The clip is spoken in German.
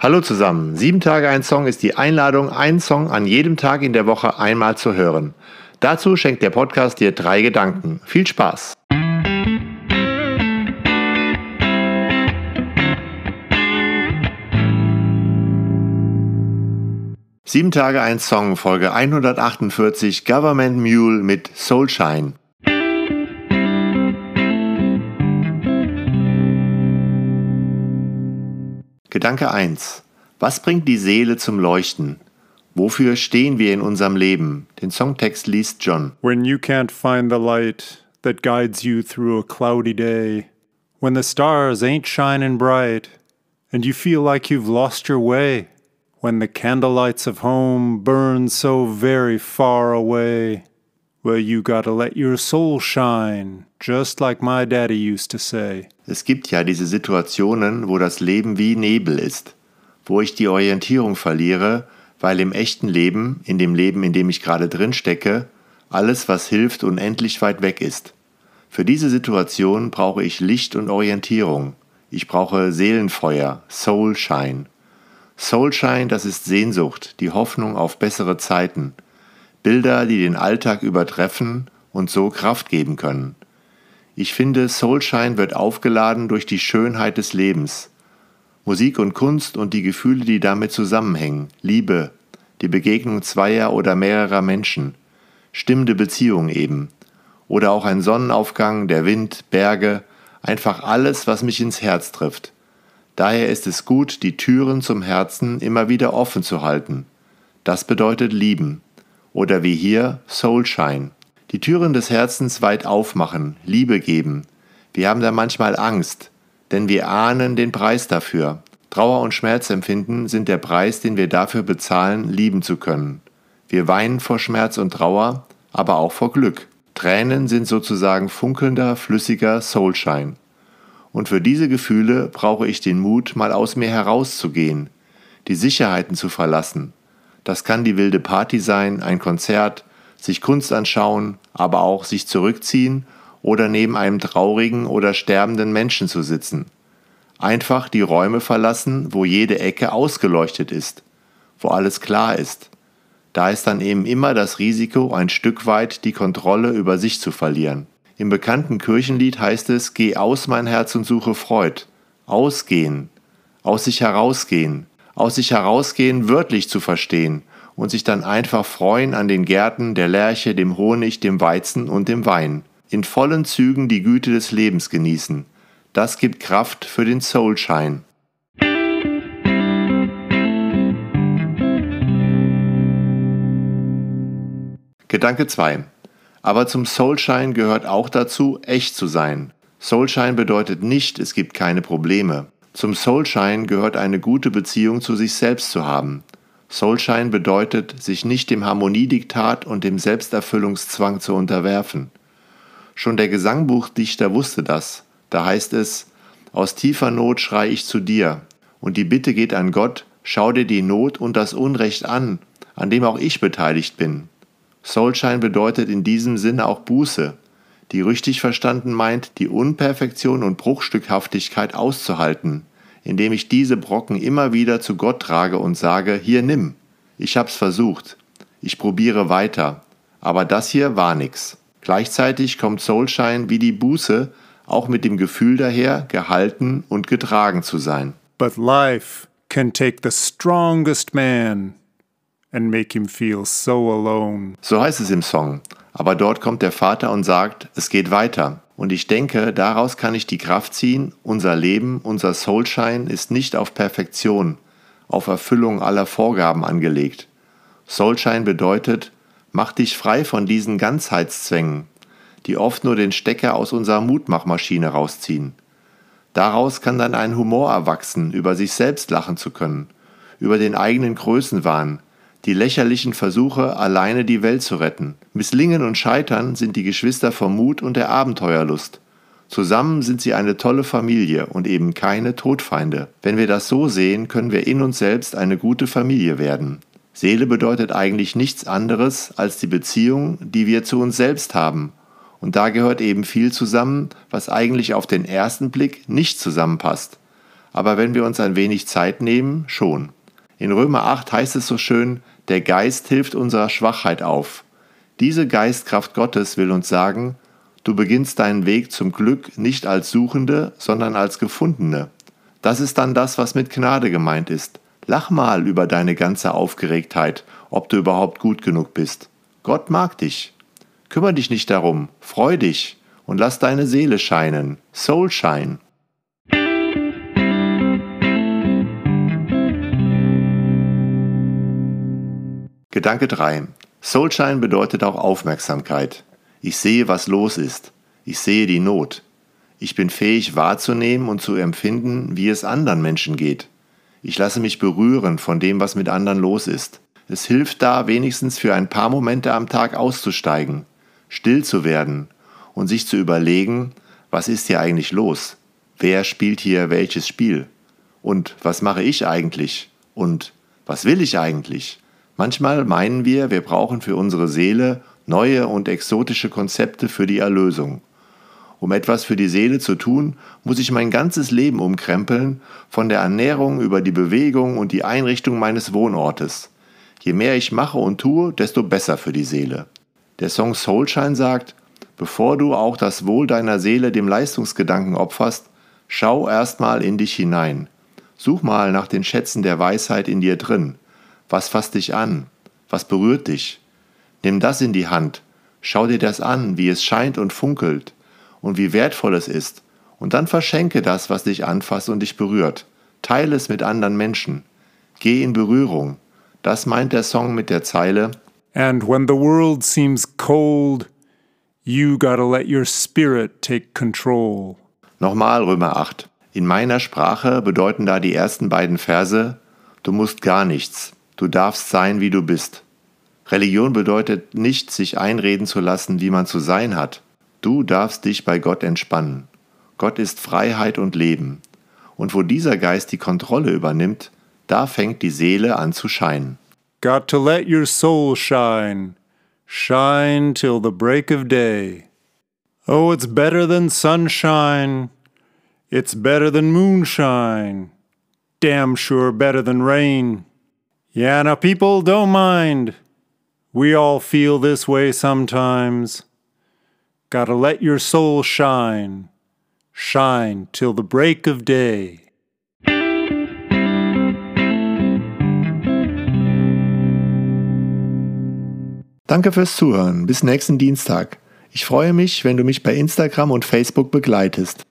Hallo zusammen. Sieben Tage ein Song ist die Einladung, einen Song an jedem Tag in der Woche einmal zu hören. Dazu schenkt der Podcast dir drei Gedanken. Viel Spaß! Sieben Tage ein Song, Folge 148, Government Mule mit Soulshine. Gedanke 1. Was bringt die Seele zum Leuchten? Wofür stehen wir in unserem Leben? Den Songtext liest John. When you can't find the light that guides you through a cloudy day, when the stars ain't shining bright and you feel like you've lost your way, when the candlelights of home burn so very far away. Well, you gotta let your soul shine, just like my daddy used to say. Es gibt ja diese Situationen, wo das Leben wie Nebel ist, wo ich die Orientierung verliere, weil im echten Leben, in dem Leben, in dem ich gerade drin stecke, alles, was hilft, unendlich weit weg ist. Für diese Situation brauche ich Licht und Orientierung. Ich brauche Seelenfeuer, Soulshine. Soulshine, das ist Sehnsucht, die Hoffnung auf bessere Zeiten. Bilder, die den Alltag übertreffen und so Kraft geben können. Ich finde, Soulshine wird aufgeladen durch die Schönheit des Lebens. Musik und Kunst und die Gefühle, die damit zusammenhängen. Liebe, die Begegnung zweier oder mehrerer Menschen. Stimmende Beziehungen eben. Oder auch ein Sonnenaufgang, der Wind, Berge, einfach alles, was mich ins Herz trifft. Daher ist es gut, die Türen zum Herzen immer wieder offen zu halten. Das bedeutet lieben. Oder wie hier Soulshine die Türen des Herzens weit aufmachen, Liebe geben. Wir haben da manchmal Angst, denn wir ahnen den Preis dafür. Trauer und Schmerzempfinden sind der Preis, den wir dafür bezahlen, lieben zu können. Wir weinen vor Schmerz und Trauer, aber auch vor Glück. Tränen sind sozusagen funkelnder, flüssiger Soulshine. Und für diese Gefühle brauche ich den Mut, mal aus mir herauszugehen, die Sicherheiten zu verlassen. Das kann die wilde Party sein, ein Konzert, sich Kunst anschauen, aber auch sich zurückziehen oder neben einem traurigen oder sterbenden Menschen zu sitzen. Einfach die Räume verlassen, wo jede Ecke ausgeleuchtet ist, wo alles klar ist. Da ist dann eben immer das Risiko, ein Stück weit die Kontrolle über sich zu verlieren. Im bekannten Kirchenlied heißt es, Geh aus mein Herz und suche Freud. Ausgehen, aus sich herausgehen, aus sich herausgehen wörtlich zu verstehen und sich dann einfach freuen an den Gärten der Lerche, dem Honig, dem Weizen und dem Wein. In vollen Zügen die Güte des Lebens genießen. Das gibt Kraft für den Soulshine. Gedanke 2. Aber zum Soulshine gehört auch dazu, echt zu sein. Soulshine bedeutet nicht, es gibt keine Probleme. Zum Soulshine gehört eine gute Beziehung zu sich selbst zu haben. Soulshine bedeutet, sich nicht dem Harmoniediktat und dem Selbsterfüllungszwang zu unterwerfen. Schon der Gesangbuchdichter wusste das. Da heißt es, aus tiefer Not schrei ich zu dir, und die Bitte geht an Gott, schau dir die Not und das Unrecht an, an dem auch ich beteiligt bin. Soulshine bedeutet in diesem Sinne auch Buße, die richtig verstanden meint, die Unperfektion und Bruchstückhaftigkeit auszuhalten, indem ich diese Brocken immer wieder zu Gott trage und sage, hier nimm, ich hab's versucht, ich probiere weiter, aber das hier war nix. Gleichzeitig kommt Soulshine wie die Buße auch mit dem Gefühl daher, gehalten und getragen zu sein. But life can take the strongest man and make him feel so alone. So heißt es im Song. Aber dort kommt der Vater und sagt, es geht weiter. Und ich denke, daraus kann ich die Kraft ziehen, unser Leben, unser Soulshine ist nicht auf Perfektion, auf Erfüllung aller Vorgaben angelegt. Soulshine bedeutet, mach dich frei von diesen Ganzheitszwängen, die oft nur den Stecker aus unserer Mutmachmaschine rausziehen. Daraus kann dann ein Humor erwachsen, über sich selbst lachen zu können, über den eigenen Größenwahn, die lächerlichen Versuche, alleine die Welt zu retten. Misslingen und Scheitern sind die Geschwister vom Mut und der Abenteuerlust. Zusammen sind sie eine tolle Familie und eben keine Todfeinde. Wenn wir das so sehen, können wir in uns selbst eine gute Familie werden. Seele bedeutet eigentlich nichts anderes als die Beziehung, die wir zu uns selbst haben. Und da gehört eben viel zusammen, was eigentlich auf den ersten Blick nicht zusammenpasst. aber wenn wir uns ein wenig Zeit nehmen, schon. In Römer 8 heißt es so schön, der Geist hilft unserer Schwachheit auf. Diese Geistkraft Gottes will uns sagen, du beginnst deinen Weg zum Glück nicht als Suchende, sondern als Gefundene. Das ist dann das, was mit Gnade gemeint ist. Lach mal über deine ganze Aufgeregtheit, ob du überhaupt gut genug bist. Gott mag dich. Kümmer dich nicht darum, freu dich und lass deine Seele scheinen. Soul shine. Gedanke 3. Soulshine bedeutet auch Aufmerksamkeit. Ich sehe, was los ist. Ich sehe die Not. Ich bin fähig wahrzunehmen und zu empfinden, wie es anderen Menschen geht. Ich lasse mich berühren von dem, was mit anderen los ist. Es hilft da, wenigstens für ein paar Momente am Tag auszusteigen, still zu werden und sich zu überlegen, was ist hier eigentlich los? Wer spielt hier welches Spiel? Und was mache ich eigentlich? Und was will ich eigentlich? Manchmal meinen wir, wir brauchen für unsere Seele neue und exotische Konzepte für die Erlösung. Um etwas für die Seele zu tun, muss ich mein ganzes Leben umkrempeln, von der Ernährung über die Bewegung und die Einrichtung meines Wohnortes. Je mehr ich mache und tue, desto besser für die Seele. Der Song Soulshine sagt, bevor du auch das Wohl deiner Seele dem Leistungsgedanken opferst, schau erstmal in dich hinein. Such mal nach den Schätzen der Weisheit in dir drin. Was fasst dich an? Was berührt dich? Nimm das in die Hand, schau dir das an, wie es scheint und funkelt und wie wertvoll es ist, und dann verschenke das, was dich anfasst und dich berührt. Teile es mit anderen Menschen. Geh in Berührung. Das meint der Song mit der Zeile And when the world seems cold, you gotta let your spirit take control. Nochmal Römer 8. In meiner Sprache bedeuten da die ersten beiden Verse, du musst gar nichts, Du darfst sein, wie du bist. Religion bedeutet nicht, sich einreden zu lassen, wie man zu sein hat. Du darfst dich bei Gott entspannen. Gott ist Freiheit und Leben. Und wo dieser Geist die Kontrolle übernimmt, da fängt die Seele an zu scheinen. Got to let your soul shine. Shine till the break of day. Oh, it's better than sunshine. It's better than moonshine. Damn sure better than rain. Yeah, now people don't mind. We all feel this way sometimes. Gotta let your soul shine, shine till the break of day. Danke fürs Zuhören. Bis nächsten Dienstag. Ich freue mich, wenn du mich bei Instagram und Facebook begleitest.